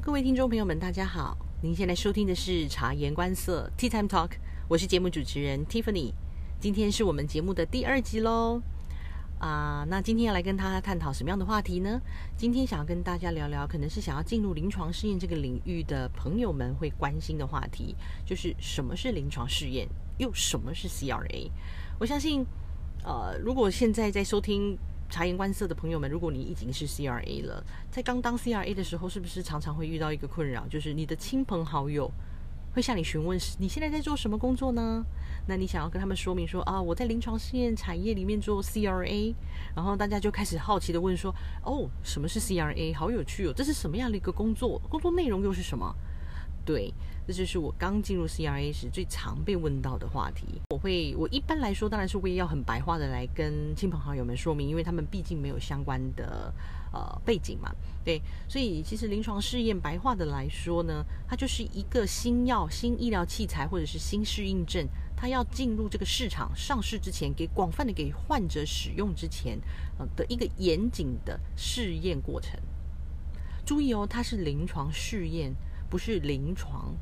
各位听众朋友们，大家好。您现在收听的是察言观色 Tea Time Talk，我是节目主持人 Tiffany。今天是我们节目的第二集喽。啊，那今天要来跟大家探讨什么样的话题呢？今天想要跟大家聊聊，可能是想要进入临床试验这个领域的朋友们会关心的话题，就是什么是临床试验，又什么是 CRA？我相信，呃，如果现在在收听察言观色的朋友们，如果你已经是 CRA 了，在刚当 CRA 的时候，是不是常常会遇到一个困扰，就是你的亲朋好友会向你询问你现在在做什么工作呢？那你想要跟他们说明说啊，我在临床试验产业里面做 CRA，然后大家就开始好奇的问说，哦，什么是 CRA？好有趣哦，这是什么样的一个工作？工作内容又是什么？对，这就是我刚进入 CRA 时最常被问到的话题。我会，我一般来说当然是会要很白话的来跟亲朋好友们说明，因为他们毕竟没有相关的呃背景嘛。对，所以其实临床试验白话的来说呢，它就是一个新药、新医疗器材或者是新适应症。它要进入这个市场上市之前，给广泛的给患者使用之前，呃的一个严谨的试验过程。注意哦，它是临床试验，不是临床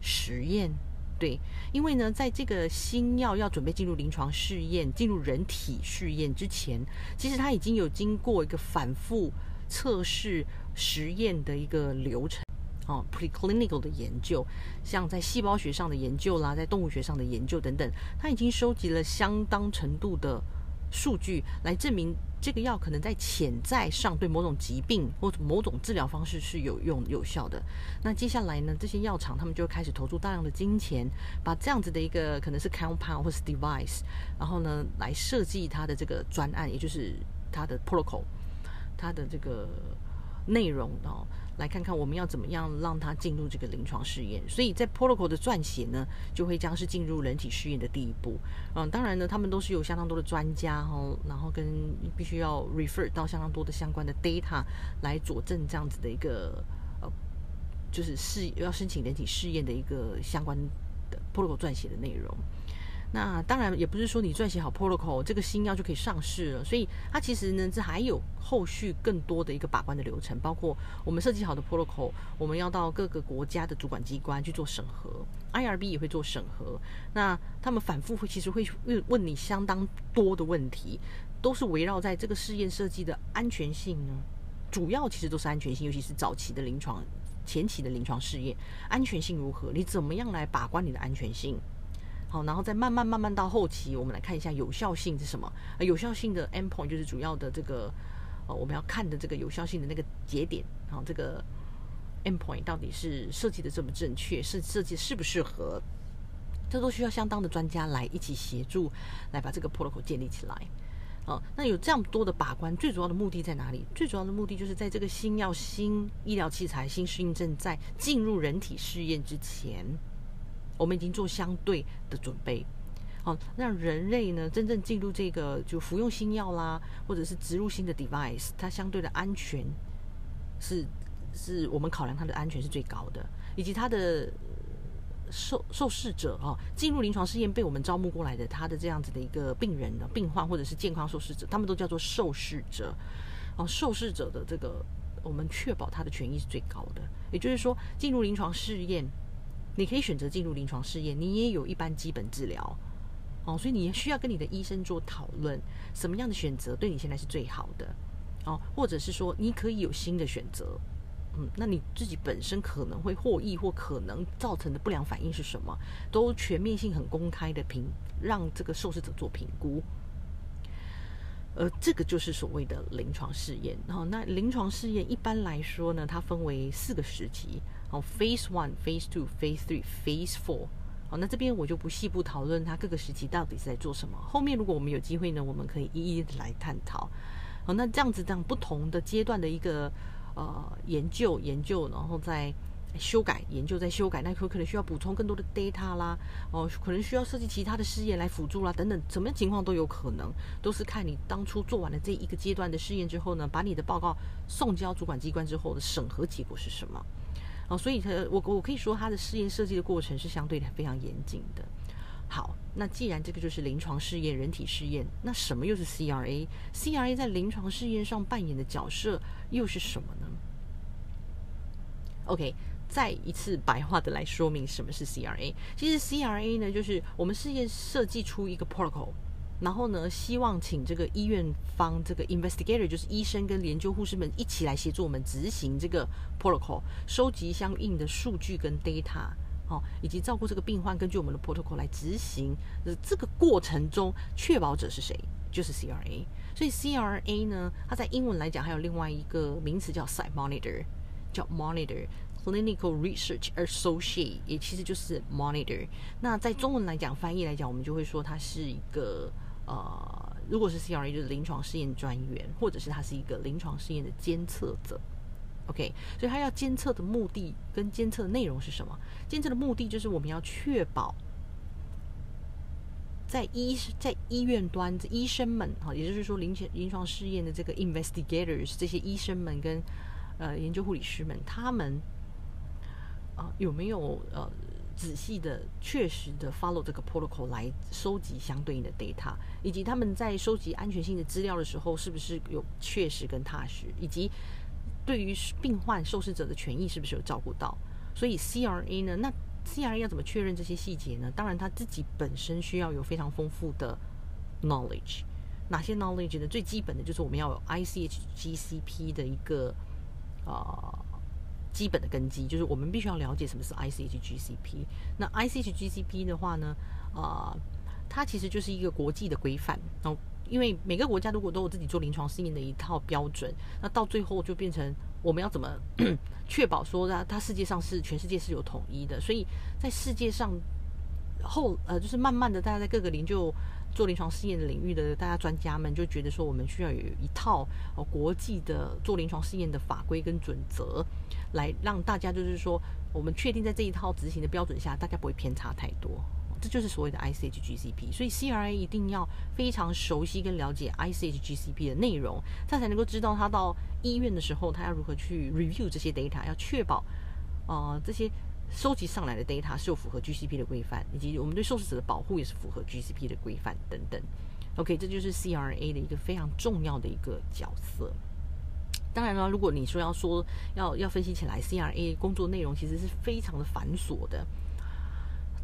实验。对，因为呢，在这个新药要准备进入临床试验、进入人体试验之前，其实它已经有经过一个反复测试实验的一个流程。哦，preclinical 的研究，像在细胞学上的研究啦，在动物学上的研究等等，它已经收集了相当程度的数据，来证明这个药可能在潜在上对某种疾病或某种治疗方式是有用有效的。那接下来呢，这些药厂他们就开始投入大量的金钱，把这样子的一个可能是 compound 或是 device，然后呢来设计它的这个专案，也就是它的 protocol，它的这个内容哦。来看看我们要怎么样让它进入这个临床试验，所以在 protocol 的撰写呢，就会将是进入人体试验的第一步。嗯，当然呢，他们都是有相当多的专家哈，然后跟必须要 refer 到相当多的相关的 data 来佐证这样子的一个呃，就是试要申请人体试验的一个相关的 protocol 撰写的内容。那当然也不是说你撰写好 protocol 这个新药就可以上市了，所以它其实呢，这还有后续更多的一个把关的流程，包括我们设计好的 protocol，我们要到各个国家的主管机关去做审核，IRB 也会做审核。那他们反复会其实会问问你相当多的问题，都是围绕在这个试验设计的安全性呢，主要其实都是安全性，尤其是早期的临床、前期的临床试验，安全性如何？你怎么样来把关你的安全性？好，然后再慢慢慢慢到后期，我们来看一下有效性是什么？有效性的 endpoint 就是主要的这个，呃，我们要看的这个有效性的那个节点。好，这个 endpoint 到底是设计的正不正确，是设计适不适合？这都需要相当的专家来一起协助，来把这个 protocol 建立起来。哦，那有这样多的把关，最主要的目的在哪里？最主要的目的就是在这个新药、新医疗器材、新适应症在进入人体试验之前。我们已经做相对的准备，好，让人类呢真正进入这个就服用新药啦，或者是植入新的 device，它相对的安全是是我们考量它的安全是最高的，以及它的受受试者哦，进入临床试验被我们招募过来的，他的这样子的一个病人的病患或者是健康受试者，他们都叫做受试者，哦，受试者的这个我们确保他的权益是最高的，也就是说进入临床试验。你可以选择进入临床试验，你也有一般基本治疗，哦，所以你需要跟你的医生做讨论，什么样的选择对你现在是最好的，哦，或者是说你可以有新的选择，嗯，那你自己本身可能会获益或可能造成的不良反应是什么，都全面性很公开的评，让这个受试者做评估，而这个就是所谓的临床试验，然后那临床试验一般来说呢，它分为四个时期。哦，Phase One、Phase Two、Phase Three、Phase Four。好，那这边我就不细部讨论它各个时期到底是在做什么。后面如果我们有机会呢，我们可以一一来探讨。好，那这样子这样不同的阶段的一个呃研究研究，然后再修改研究再修改，那可可能需要补充更多的 data 啦，哦，可能需要设计其他的试验来辅助啦，等等，什么情况都有可能，都是看你当初做完了这一个阶段的试验之后呢，把你的报告送交主管机关之后的审核结果是什么。哦，所以它我我可以说它的试验设计的过程是相对的非常严谨的。好，那既然这个就是临床试验、人体试验，那什么又是 CRA？CRA 在临床试验上扮演的角色又是什么呢？OK，再一次白话的来说明什么是 CRA。其实 CRA 呢，就是我们试验设计出一个 protocol，然后呢，希望请这个医院方这个 investigator，就是医生跟研究护士们一起来协助我们执行这个 protocol，收集相应的数据跟 data，哦，以及照顾这个病患，根据我们的 protocol 来执行。呃，这个过程中，确保者是谁？就是 CRA。所以 CRA 呢，它在英文来讲还有另外一个名词叫 site monitor。叫 monitor clinical research associate，也其实就是 monitor。那在中文来讲，翻译来讲，我们就会说它是一个呃，如果是 CRA 就是临床试验专员，或者是他是一个临床试验的监测者。OK，所以他要监测的目的跟监测的内容是什么？监测的目的就是我们要确保在医在医院端医生们哈，也就是说临前临床试验的这个 investigators 这些医生们跟呃，研究护理师们，他们啊有没有呃仔细的、确实的 follow 这个 protocol 来收集相对应的 data，以及他们在收集安全性的资料的时候，是不是有确实跟踏实，以及对于病患受试者的权益是不是有照顾到？所以 CRA 呢，那 CRA 要怎么确认这些细节呢？当然，他自己本身需要有非常丰富的 knowledge。哪些 knowledge 呢？最基本的就是我们要有 ICH GCP 的一个。呃，基本的根基就是我们必须要了解什么是 ICH GCP。那 ICH GCP 的话呢，呃，它其实就是一个国际的规范。然后，因为每个国家如果都有自己做临床试验的一套标准，那到最后就变成我们要怎么 确保说它它世界上是全世界是有统一的。所以在世界上后呃，就是慢慢的大家在各个研究。做临床试验的领域的大家专家们就觉得说，我们需要有一套哦国际的做临床试验的法规跟准则，来让大家就是说，我们确定在这一套执行的标准下，大家不会偏差太多。这就是所谓的 ICH GCP。所以 CRA 一定要非常熟悉跟了解 ICH GCP 的内容，他才能够知道他到医院的时候，他要如何去 review 这些 data，要确保呃这些。收集上来的 data 是有符合 GCP 的规范，以及我们对受试者的保护也是符合 GCP 的规范等等。OK，这就是 CRA 的一个非常重要的一个角色。当然了，如果你说要说要要分析起来，CRA 工作内容其实是非常的繁琐的。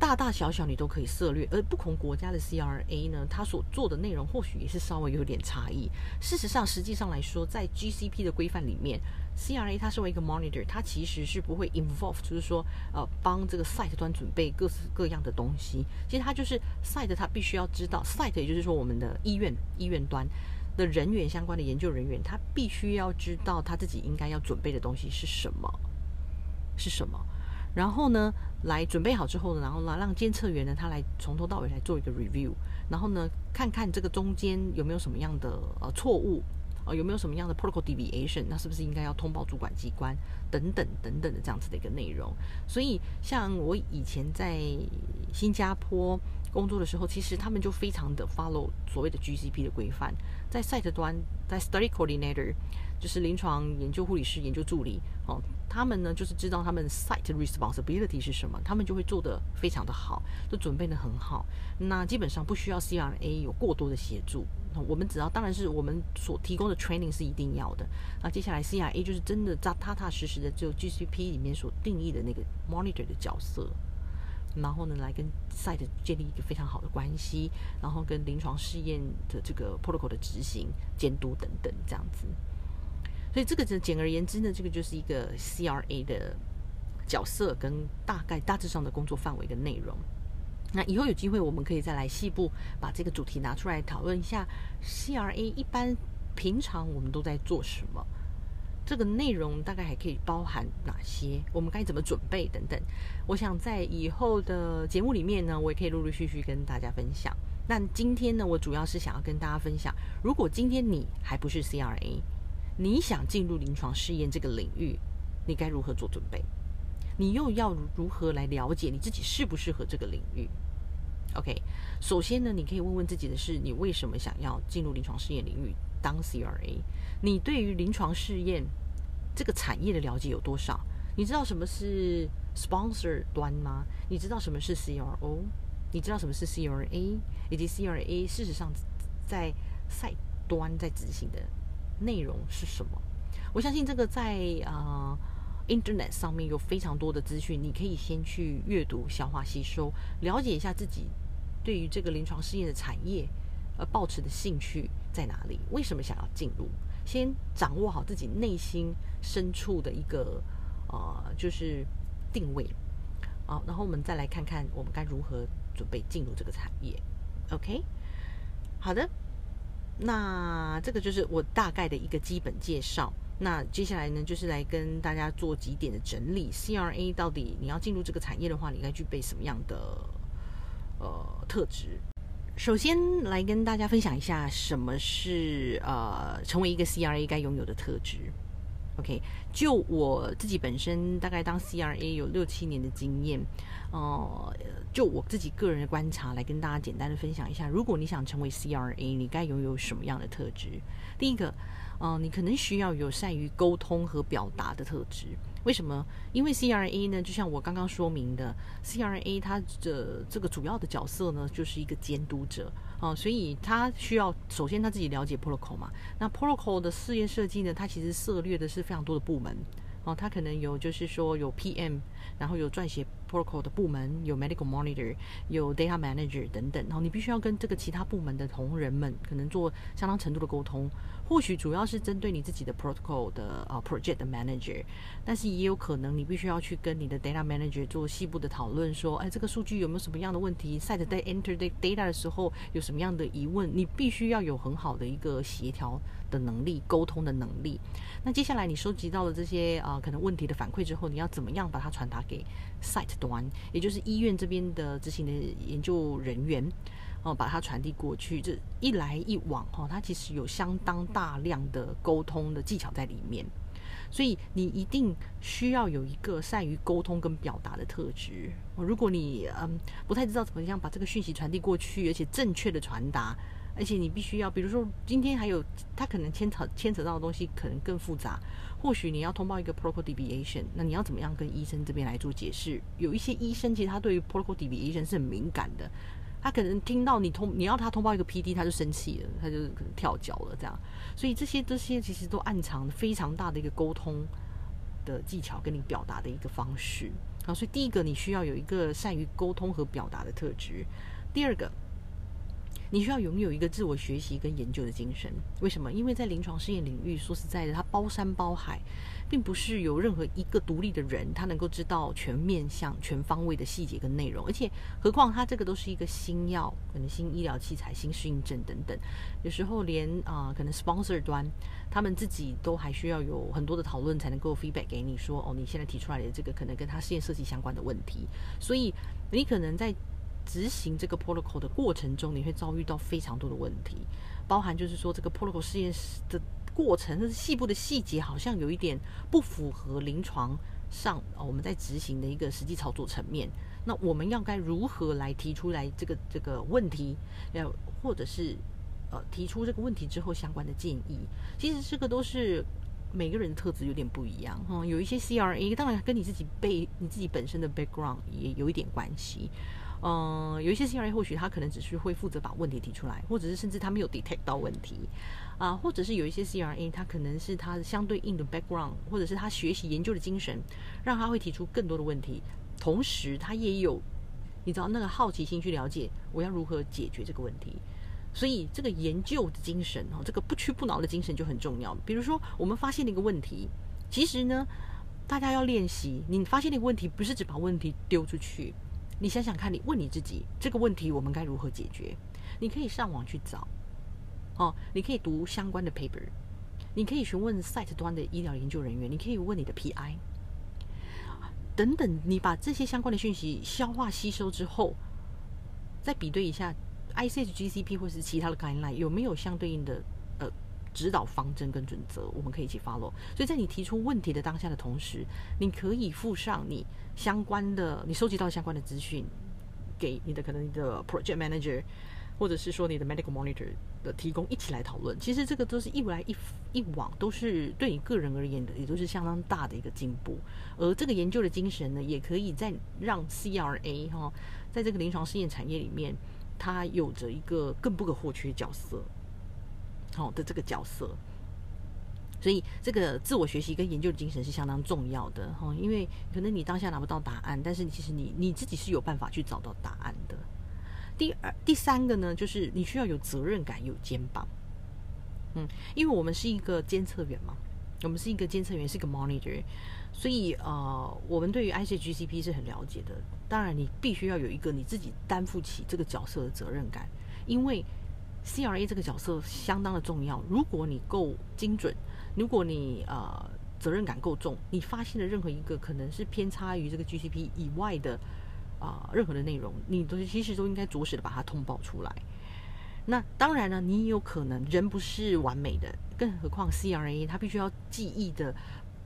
大大小小你都可以涉略，而不同国家的 CRA 呢，它所做的内容或许也是稍微有点差异。事实上，实际上来说，在 GCP 的规范里面，CRA 它身为一个 monitor，它其实是不会 involve，就是说，呃，帮这个 site 端准备各式各样的东西。其实它就是 site，它必须要知道 site，也就是说我们的医院医院端的人员相关的研究人员，他必须要知道他自己应该要准备的东西是什么，是什么。然后呢，来准备好之后呢，然后呢，让监测员呢，他来从头到尾来做一个 review，然后呢，看看这个中间有没有什么样的呃错误，啊，有没有什么样的 protocol deviation，那是不是应该要通报主管机关等等等等的这样子的一个内容。所以，像我以前在新加坡工作的时候，其实他们就非常的 follow 所谓的 GCP 的规范，在 site 端，在 study coordinator。就是临床研究护理师、研究助理哦，他们呢就是知道他们 site responsibility 是什么，他们就会做得非常的好，都准备的很好。那基本上不需要 CRA 有过多的协助，我们只要当然是我们所提供的 training 是一定要的。那接下来 CRA 就是真的扎踏踏实实的，就 GCP 里面所定义的那个 monitor 的角色，然后呢来跟 site 建立一个非常好的关系，然后跟临床试验的这个 protocol 的执行、监督等等这样子。所以这个简简而言之呢，这个就是一个 CRA 的角色跟大概大致上的工作范围跟内容。那以后有机会，我们可以再来细部把这个主题拿出来讨论一下。CRA 一般平常我们都在做什么？这个内容大概还可以包含哪些？我们该怎么准备等等？我想在以后的节目里面呢，我也可以陆陆续续跟大家分享。那今天呢，我主要是想要跟大家分享，如果今天你还不是 CRA。你想进入临床试验这个领域，你该如何做准备？你又要如何来了解你自己适不适合这个领域？OK，首先呢，你可以问问自己的是：你为什么想要进入临床试验领域当 CRA？你对于临床试验这个产业的了解有多少？你知道什么是 sponsor 端吗？你知道什么是 CRO？你知道什么是 CRA？以及 CRA 事实上在赛端在执行的？内容是什么？我相信这个在呃 Internet 上面有非常多的资讯，你可以先去阅读、消化、吸收，了解一下自己对于这个临床试验的产业，呃，抱持的兴趣在哪里？为什么想要进入？先掌握好自己内心深处的一个呃，就是定位。好，然后我们再来看看我们该如何准备进入这个产业。OK，好的，那这个就是我大概的一个基本介绍。那接下来呢，就是来跟大家做几点的整理。CRA 到底你要进入这个产业的话，你应该具备什么样的呃特质？首先来跟大家分享一下什么是呃成为一个 CRA 该拥有的特质。OK，就我自己本身大概当 CRA 有六七年的经验，呃，就我自己个人的观察来跟大家简单的分享一下，如果你想成为 CRA，你该拥有什么样的特质？第一个。嗯，你可能需要有善于沟通和表达的特质。为什么？因为 CRA 呢，就像我刚刚说明的，CRA 它的这个主要的角色呢，就是一个监督者啊，所以他需要首先他自己了解 protocol 嘛。那 protocol 的试验设计呢，它其实涉猎的是非常多的部门哦，他可能有就是说有 PM，然后有撰写 protocol 的部门，有 medical monitor，有 data manager 等等。然后你必须要跟这个其他部门的同仁们可能做相当程度的沟通。或许主要是针对你自己的 protocol 的呃 project manager，但是也有可能你必须要去跟你的 data manager 做细部的讨论，说，哎，这个数据有没有什么样的问题？site 在 enter the data 的时候有什么样的疑问？你必须要有很好的一个协调的能力、沟通的能力。那接下来你收集到了这些啊可能问题的反馈之后，你要怎么样把它传达给 site 端，也就是医院这边的执行的研究人员？哦，把它传递过去，这一来一往，哈，它其实有相当大量的沟通的技巧在里面，所以你一定需要有一个善于沟通跟表达的特质。如果你嗯不太知道怎么样把这个讯息传递过去，而且正确的传达，而且你必须要，比如说今天还有他可能牵扯牵扯到的东西可能更复杂，或许你要通报一个 protocol deviation，那你要怎么样跟医生这边来做解释？有一些医生其实他对于 protocol deviation 是很敏感的。他可能听到你通，你要他通报一个 PD，他就生气了，他就可能跳脚了，这样。所以这些这些其实都暗藏非常大的一个沟通的技巧，跟你表达的一个方式。好，所以第一个你需要有一个善于沟通和表达的特质。第二个，你需要拥有一个自我学习跟研究的精神。为什么？因为在临床试验领域，说实在的，它包山包海。并不是有任何一个独立的人，他能够知道全面向、全方位的细节跟内容，而且何况他这个都是一个新药，可能新医疗器材、新适应症等等，有时候连啊，可能 sponsor 端他们自己都还需要有很多的讨论，才能够 feedback 给你说，哦，你现在提出来的这个可能跟他试验设计相关的问题，所以你可能在执行这个 protocol 的过程中，你会遭遇到非常多的问题，包含就是说这个 protocol 试验的。过程是细部的细节，好像有一点不符合临床上哦我们在执行的一个实际操作层面。那我们要该如何来提出来这个这个问题？要或者是呃提出这个问题之后相关的建议？其实这个都是每个人的特质有点不一样哈。有一些 CRA 当然跟你自己背你自己本身的 background 也有一点关系。嗯，有一些 CRA 或许他可能只是会负责把问题提出来，或者是甚至他没有 detect 到问题。啊，或者是有一些 CRA，他可能是他相对应的 background，或者是他学习研究的精神，让他会提出更多的问题。同时，他也有你知道那个好奇心去了解我要如何解决这个问题。所以，这个研究的精神哦，这个不屈不挠的精神就很重要。比如说，我们发现了一个问题，其实呢，大家要练习。你发现那个问题，不是只把问题丢出去，你想想看，你问你自己，这个问题我们该如何解决？你可以上网去找。哦，你可以读相关的 paper，你可以询问 site 端的医疗研究人员，你可以问你的 PI，等等。你把这些相关的讯息消化吸收之后，再比对一下 ICH GCP 或是其他的 guideline 有没有相对应的指导方针跟准则，我们可以一起 follow。所以在你提出问题的当下的同时，你可以附上你相关的你收集到相关的资讯，给你的可能你的 project manager。或者是说你的 medical monitor 的提供一起来讨论，其实这个都是一来一一往，都是对你个人而言的，也都是相当大的一个进步。而这个研究的精神呢，也可以在让 CRA 哈，在这个临床试验产业里面，它有着一个更不可或缺角色，好的这个角色。所以这个自我学习跟研究的精神是相当重要的哈，因为可能你当下拿不到答案，但是其实你你自己是有办法去找到答案的。第二、第三个呢，就是你需要有责任感，有肩膀。嗯，因为我们是一个监测员嘛，我们是一个监测员，是一个 monitor，所以呃，我们对于 ICGCP 是很了解的。当然，你必须要有一个你自己担负起这个角色的责任感，因为 CRA 这个角色相当的重要。如果你够精准，如果你呃责任感够重，你发现了任何一个可能是偏差于这个 GCP 以外的。啊，任何的内容，你都其实都应该着实的把它通报出来。那当然呢，你也有可能人不是完美的，更何况 CRA 它必须要记忆的，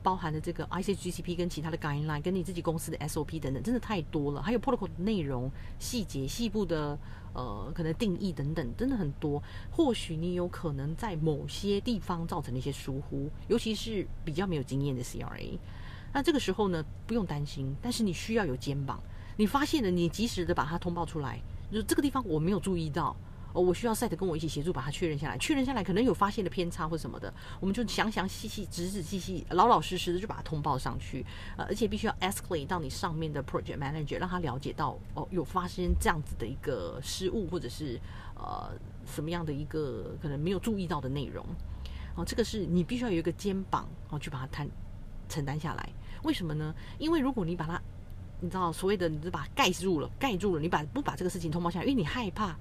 包含的这个 ICGCP 跟其他的 guideline，跟你自己公司的 SOP 等等，真的太多了。还有 protocol 的内容、细节、细部的呃可能定义等等，真的很多。或许你有可能在某些地方造成了一些疏忽，尤其是比较没有经验的 CRA。那这个时候呢，不用担心，但是你需要有肩膀。你发现了，你及时的把它通报出来，就这个地方我没有注意到，哦，我需要赛特跟我一起协助把它确认下来，确认下来可能有发现的偏差或什么的，我们就详详细细、仔仔细细、老老实实的就把它通报上去，呃，而且必须要 escalate 到你上面的 project manager，让他了解到哦，有发生这样子的一个失误，或者是呃什么样的一个可能没有注意到的内容，哦，这个是你必须要有一个肩膀哦去把它担承担下来，为什么呢？因为如果你把它你知道所谓的，你就把它盖住了，盖住了。你把不把这个事情通报下来，因为你害怕，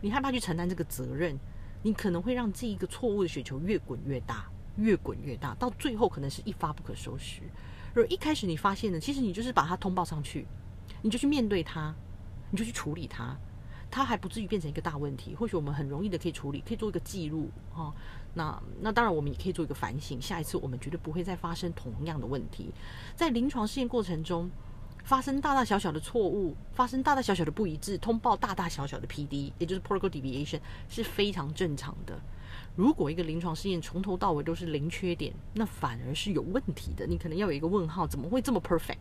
你害怕去承担这个责任，你可能会让这一个错误的雪球越滚越大，越滚越大，到最后可能是一发不可收拾。而一开始你发现呢，其实你就是把它通报上去，你就去面对它，你就去处理它，它还不至于变成一个大问题。或许我们很容易的可以处理，可以做一个记录啊。那那当然，我们也可以做一个反省，下一次我们绝对不会再发生同样的问题。在临床试验过程中。发生大大小小的错误，发生大大小小的不一致，通报大大小小的 PD，也就是 protocol deviation 是非常正常的。如果一个临床试验从头到尾都是零缺点，那反而是有问题的。你可能要有一个问号，怎么会这么 perfect？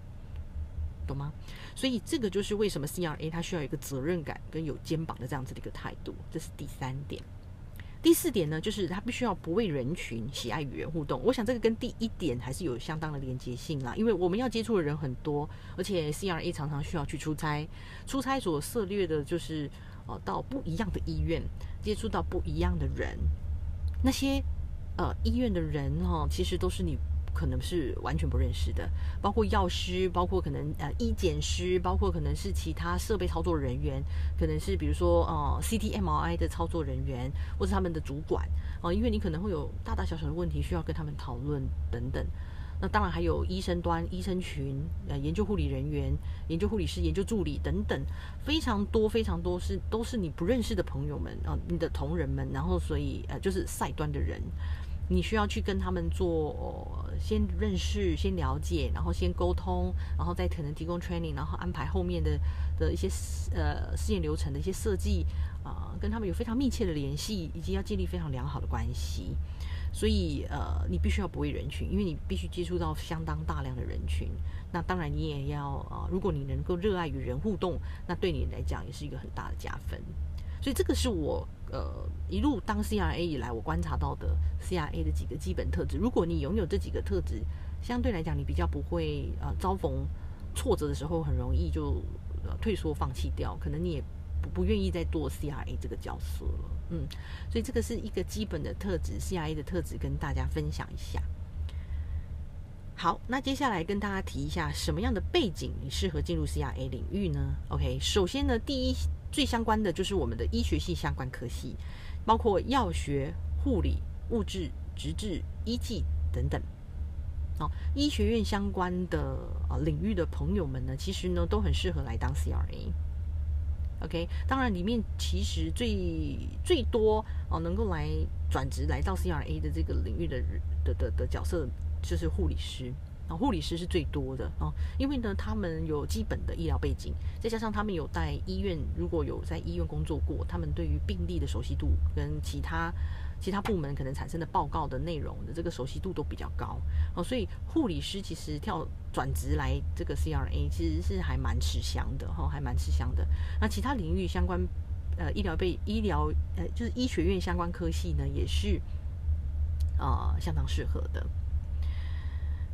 懂吗？所以这个就是为什么 CRA 它需要一个责任感跟有肩膀的这样子的一个态度，这是第三点。第四点呢，就是他必须要不畏人群，喜爱与人互动。我想这个跟第一点还是有相当的连接性啦，因为我们要接触的人很多，而且 CRA 常常需要去出差，出差所涉猎的就是呃到不一样的医院，接触到不一样的人，那些呃医院的人哦，其实都是你。可能是完全不认识的，包括药师，包括可能呃医检师，包括可能是其他设备操作人员，可能是比如说呃 CTMRI 的操作人员，或是他们的主管啊，因为你可能会有大大小小的问题需要跟他们讨论等等。那当然还有医生端、医生群、呃研究护理人员、研究护理师、研究助理等等，非常多非常多是都是你不认识的朋友们啊，你的同仁们，然后所以呃就是赛端的人。你需要去跟他们做，先认识、先了解，然后先沟通，然后再可能提供 training，然后安排后面的的一些呃试验流程的一些设计啊，跟他们有非常密切的联系，以及要建立非常良好的关系。所以呃，你必须要不畏人群，因为你必须接触到相当大量的人群。那当然，你也要啊，如果你能够热爱与人互动，那对你来讲也是一个很大的加分。所以这个是我呃一路当 CRA 以来我观察到的 CRA 的几个基本特质。如果你拥有这几个特质，相对来讲你比较不会呃遭逢挫折的时候很容易就退缩放弃掉，可能你也不不愿意再做 CRA 这个角色了。嗯，所以这个是一个基本的特质，CRA 的特质跟大家分享一下。好，那接下来跟大家提一下什么样的背景你适合进入 CRA 领域呢？OK，首先呢，第一。最相关的就是我们的医学系相关科系，包括药学、护理、物质、直治、医技等等。好，医学院相关的啊领域的朋友们呢，其实呢都很适合来当 CRA。OK，当然里面其实最最多哦能够来转职来到 CRA 的这个领域的的的的角色，就是护理师。护理师是最多的啊，因为呢，他们有基本的医疗背景，再加上他们有在医院，如果有在医院工作过，他们对于病例的熟悉度跟其他其他部门可能产生的报告的内容的这个熟悉度都比较高哦，所以护理师其实跳转职来这个 CRA 其实是还蛮吃香的哈，还蛮吃香的。那其他领域相关呃医疗背医疗呃就是医学院相关科系呢，也是。呃相当适合的。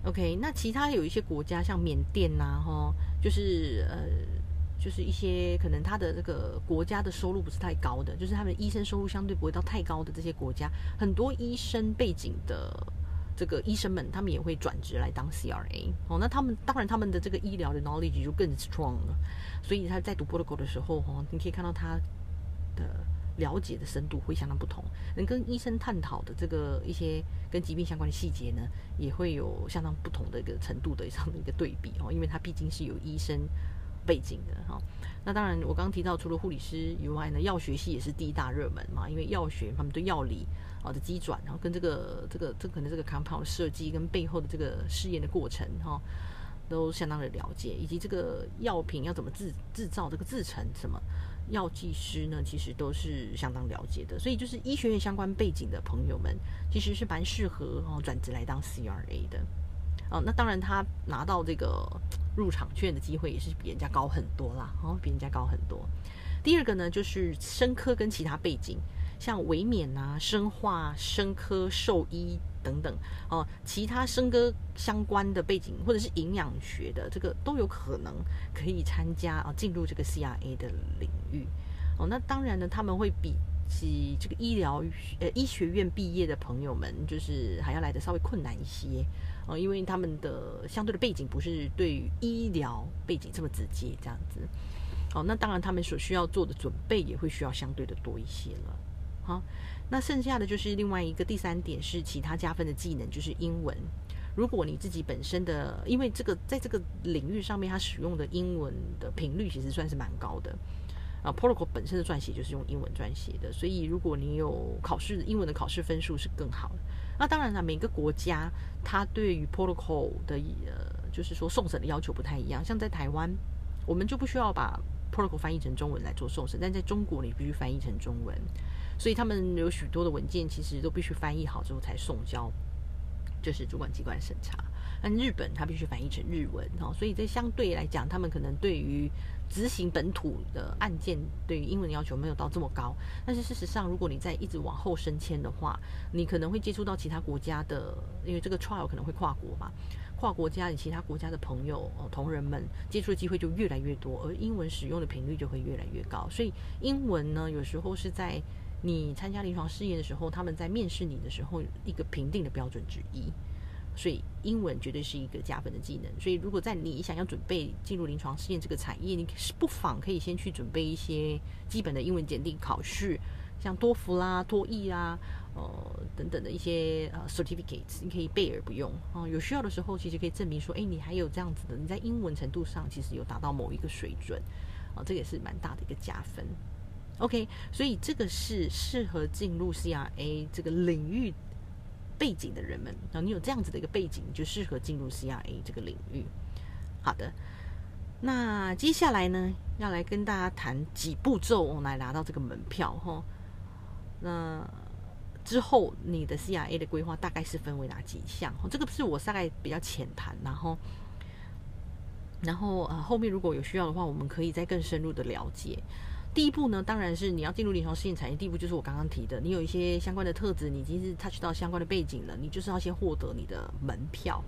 OK，那其他有一些国家像缅甸呐，哈，就是呃，就是一些可能他的这个国家的收入不是太高的，就是他们医生收入相对不会到太高的这些国家，很多医生背景的这个医生们，他们也会转职来当 CRA 哦。那他们当然他们的这个医疗的 knowledge 就更 strong 了，所以他在读 protocol 的时候，哈，你可以看到他的。了解的深度会相当不同，能跟医生探讨的这个一些跟疾病相关的细节呢，也会有相当不同的一个程度的这样的一个对比哦，因为他毕竟是有医生背景的哈。那当然，我刚刚提到除了护理师以外呢，药学系也是第一大热门嘛，因为药学他们对药理啊的机转，然后跟这个这个这可能这个 compound 设计跟背后的这个试验的过程哈，都相当的了解，以及这个药品要怎么制制造这个制成什么。药剂师呢，其实都是相当了解的，所以就是医学院相关背景的朋友们，其实是蛮适合哦转职来当 CRA 的。哦，那当然他拿到这个入场券的机会也是比人家高很多啦，哦，比人家高很多。第二个呢，就是生科跟其他背景。像维免啊、生化、生科、兽医等等哦，其他生科相关的背景或者是营养学的，这个都有可能可以参加啊，进入这个 CRA 的领域哦。那当然呢，他们会比起这个医疗呃医学院毕业的朋友们，就是还要来的稍微困难一些哦，因为他们的相对的背景不是对于医疗背景这么直接这样子哦。那当然，他们所需要做的准备也会需要相对的多一些了。好，那剩下的就是另外一个第三点是其他加分的技能，就是英文。如果你自己本身的，因为这个在这个领域上面，它使用的英文的频率其实算是蛮高的啊。Protocol 本身的撰写就是用英文撰写的，所以如果你有考试英文的考试分数是更好的。那当然了，每个国家它对于 Protocol 的呃，就是说送审的要求不太一样。像在台湾，我们就不需要把 Protocol 翻译成中文来做送审，但在中国你必须翻译成中文。所以他们有许多的文件，其实都必须翻译好之后才送交，就是主管机关审查。但日本它必须翻译成日文哦，所以这相对来讲，他们可能对于执行本土的案件，对于英文的要求没有到这么高。但是事实上，如果你在一直往后升迁的话，你可能会接触到其他国家的，因为这个 trial 可能会跨国嘛，跨国家的其他国家的朋友，同仁们接触的机会就越来越多，而英文使用的频率就会越来越高。所以英文呢，有时候是在你参加临床试验的时候，他们在面试你的时候，一个评定的标准之一。所以英文绝对是一个加分的技能。所以如果在你想要准备进入临床试验这个产业，你是不妨可以先去准备一些基本的英文检定考试，像多福啦、多益啦、呃等等的一些呃 certificates，你可以备而不用啊。有需要的时候，其实可以证明说，哎，你还有这样子的，你在英文程度上其实有达到某一个水准啊，这也是蛮大的一个加分。OK，所以这个是适合进入 CRA 这个领域背景的人们啊，你有这样子的一个背景，就适合进入 CRA 这个领域。好的，那接下来呢，要来跟大家谈几步骤来拿到这个门票哈。那之后你的 CRA 的规划大概是分为哪几项？这个是我大概比较浅谈，然后，然后呃后面如果有需要的话，我们可以再更深入的了解。第一步呢，当然是你要进入临床试验产业。第一步就是我刚刚提的，你有一些相关的特质，你已经是 touch 到相关的背景了，你就是要先获得你的门票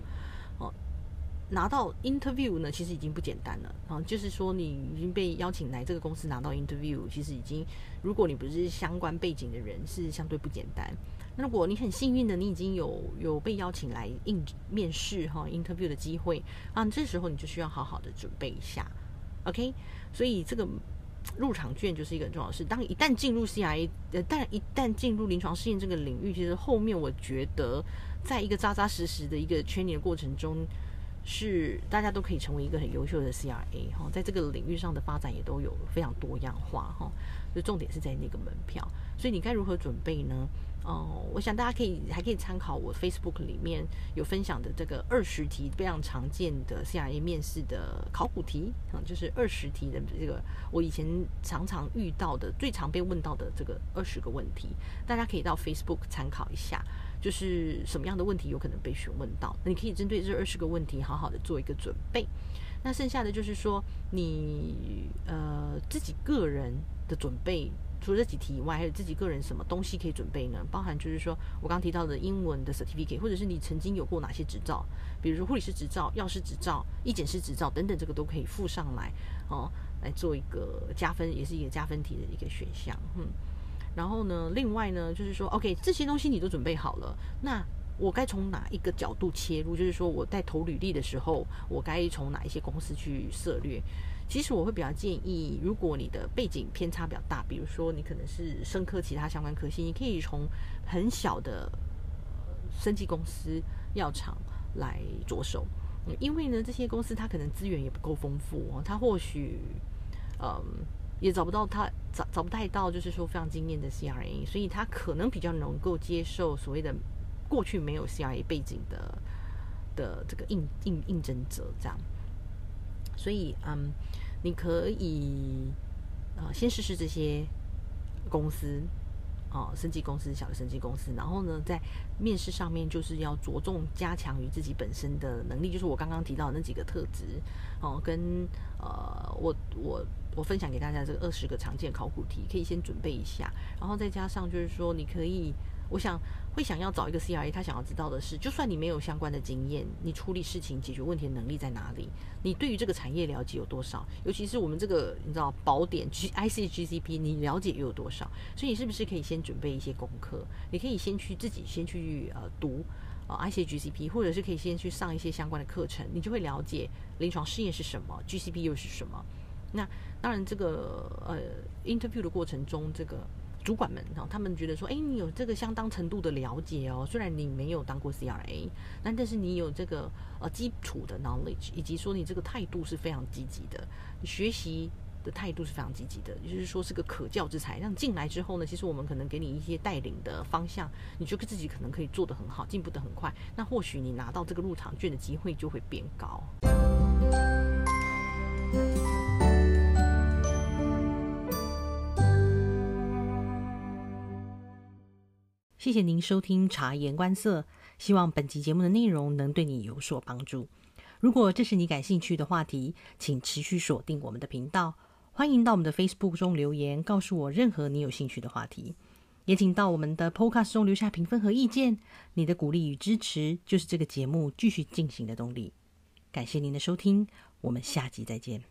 哦。拿到 interview 呢，其实已经不简单了啊，就是说你已经被邀请来这个公司拿到 interview，其实已经，如果你不是相关背景的人，是相对不简单。那如果你很幸运的，你已经有有被邀请来应面试哈 interview 的机会啊，这时候你就需要好好的准备一下，OK？所以这个。入场券就是一个很重要的事。当一旦进入 CRA，呃，但一旦进入临床试验这个领域，其实后面我觉得，在一个扎扎实实的一个圈年的过程中，是大家都可以成为一个很优秀的 CRA 哈，在这个领域上的发展也都有非常多样化哈。就重点是在那个门票，所以你该如何准备呢？哦，我想大家可以还可以参考我 Facebook 里面有分享的这个二十题非常常见的 CRA 面试的考古题嗯，就是二十题的这个我以前常常遇到的最常被问到的这个二十个问题，大家可以到 Facebook 参考一下，就是什么样的问题有可能被询问到，你可以针对这二十个问题好好的做一个准备。那剩下的就是说，你呃自己个人的准备，除了这几题以外，还有自己个人什么东西可以准备呢？包含就是说我刚提到的英文的 certificate，或者是你曾经有过哪些执照，比如说护理师执照、药师执照、医检师执照等等，这个都可以附上来哦，来做一个加分，也是一个加分题的一个选项。嗯，然后呢，另外呢，就是说，OK，这些东西你都准备好了，那。我该从哪一个角度切入？就是说，我在投履历的时候，我该从哪一些公司去涉略？其实我会比较建议，如果你的背景偏差比较大，比如说你可能是生科其他相关科系，你可以从很小的生技公司、药厂来着手。因为呢，这些公司它可能资源也不够丰富哦，它或许嗯也找不到他找找不太到，就是说非常经验的 CRA，所以它可能比较能够接受所谓的。过去没有 CRA 背景的的这个应应应征者这样，所以嗯，你可以呃先试试这些公司哦，升级公司小的升级公司，然后呢，在面试上面就是要着重加强于自己本身的能力，就是我刚刚提到的那几个特质哦，跟呃我我我分享给大家这个二十个常见考古题，可以先准备一下，然后再加上就是说你可以。我想会想要找一个 CRA，他想要知道的是，就算你没有相关的经验，你处理事情、解决问题的能力在哪里？你对于这个产业了解有多少？尤其是我们这个你知道宝典 G I C G C P，你了解又有多少？所以你是不是可以先准备一些功课？你可以先去自己先去呃读呃 I C G C P，或者是可以先去上一些相关的课程，你就会了解临床试验是什么，G C P 又是什么。那当然，这个呃 interview 的过程中，这个。主管们，哈，他们觉得说，哎，你有这个相当程度的了解哦，虽然你没有当过 CRA，但但是你有这个呃基础的 knowledge，以及说你这个态度是非常积极的，你学习的态度是非常积极的，也就是说是个可教之才。让进来之后呢，其实我们可能给你一些带领的方向，你觉得自己可能可以做得很好，进步得很快，那或许你拿到这个入场券的机会就会变高。谢谢您收听《察言观色》，希望本集节目的内容能对你有所帮助。如果这是你感兴趣的话题，请持续锁定我们的频道。欢迎到我们的 Facebook 中留言，告诉我任何你有兴趣的话题。也请到我们的 Podcast 中留下评分和意见。你的鼓励与支持就是这个节目继续进行的动力。感谢您的收听，我们下集再见。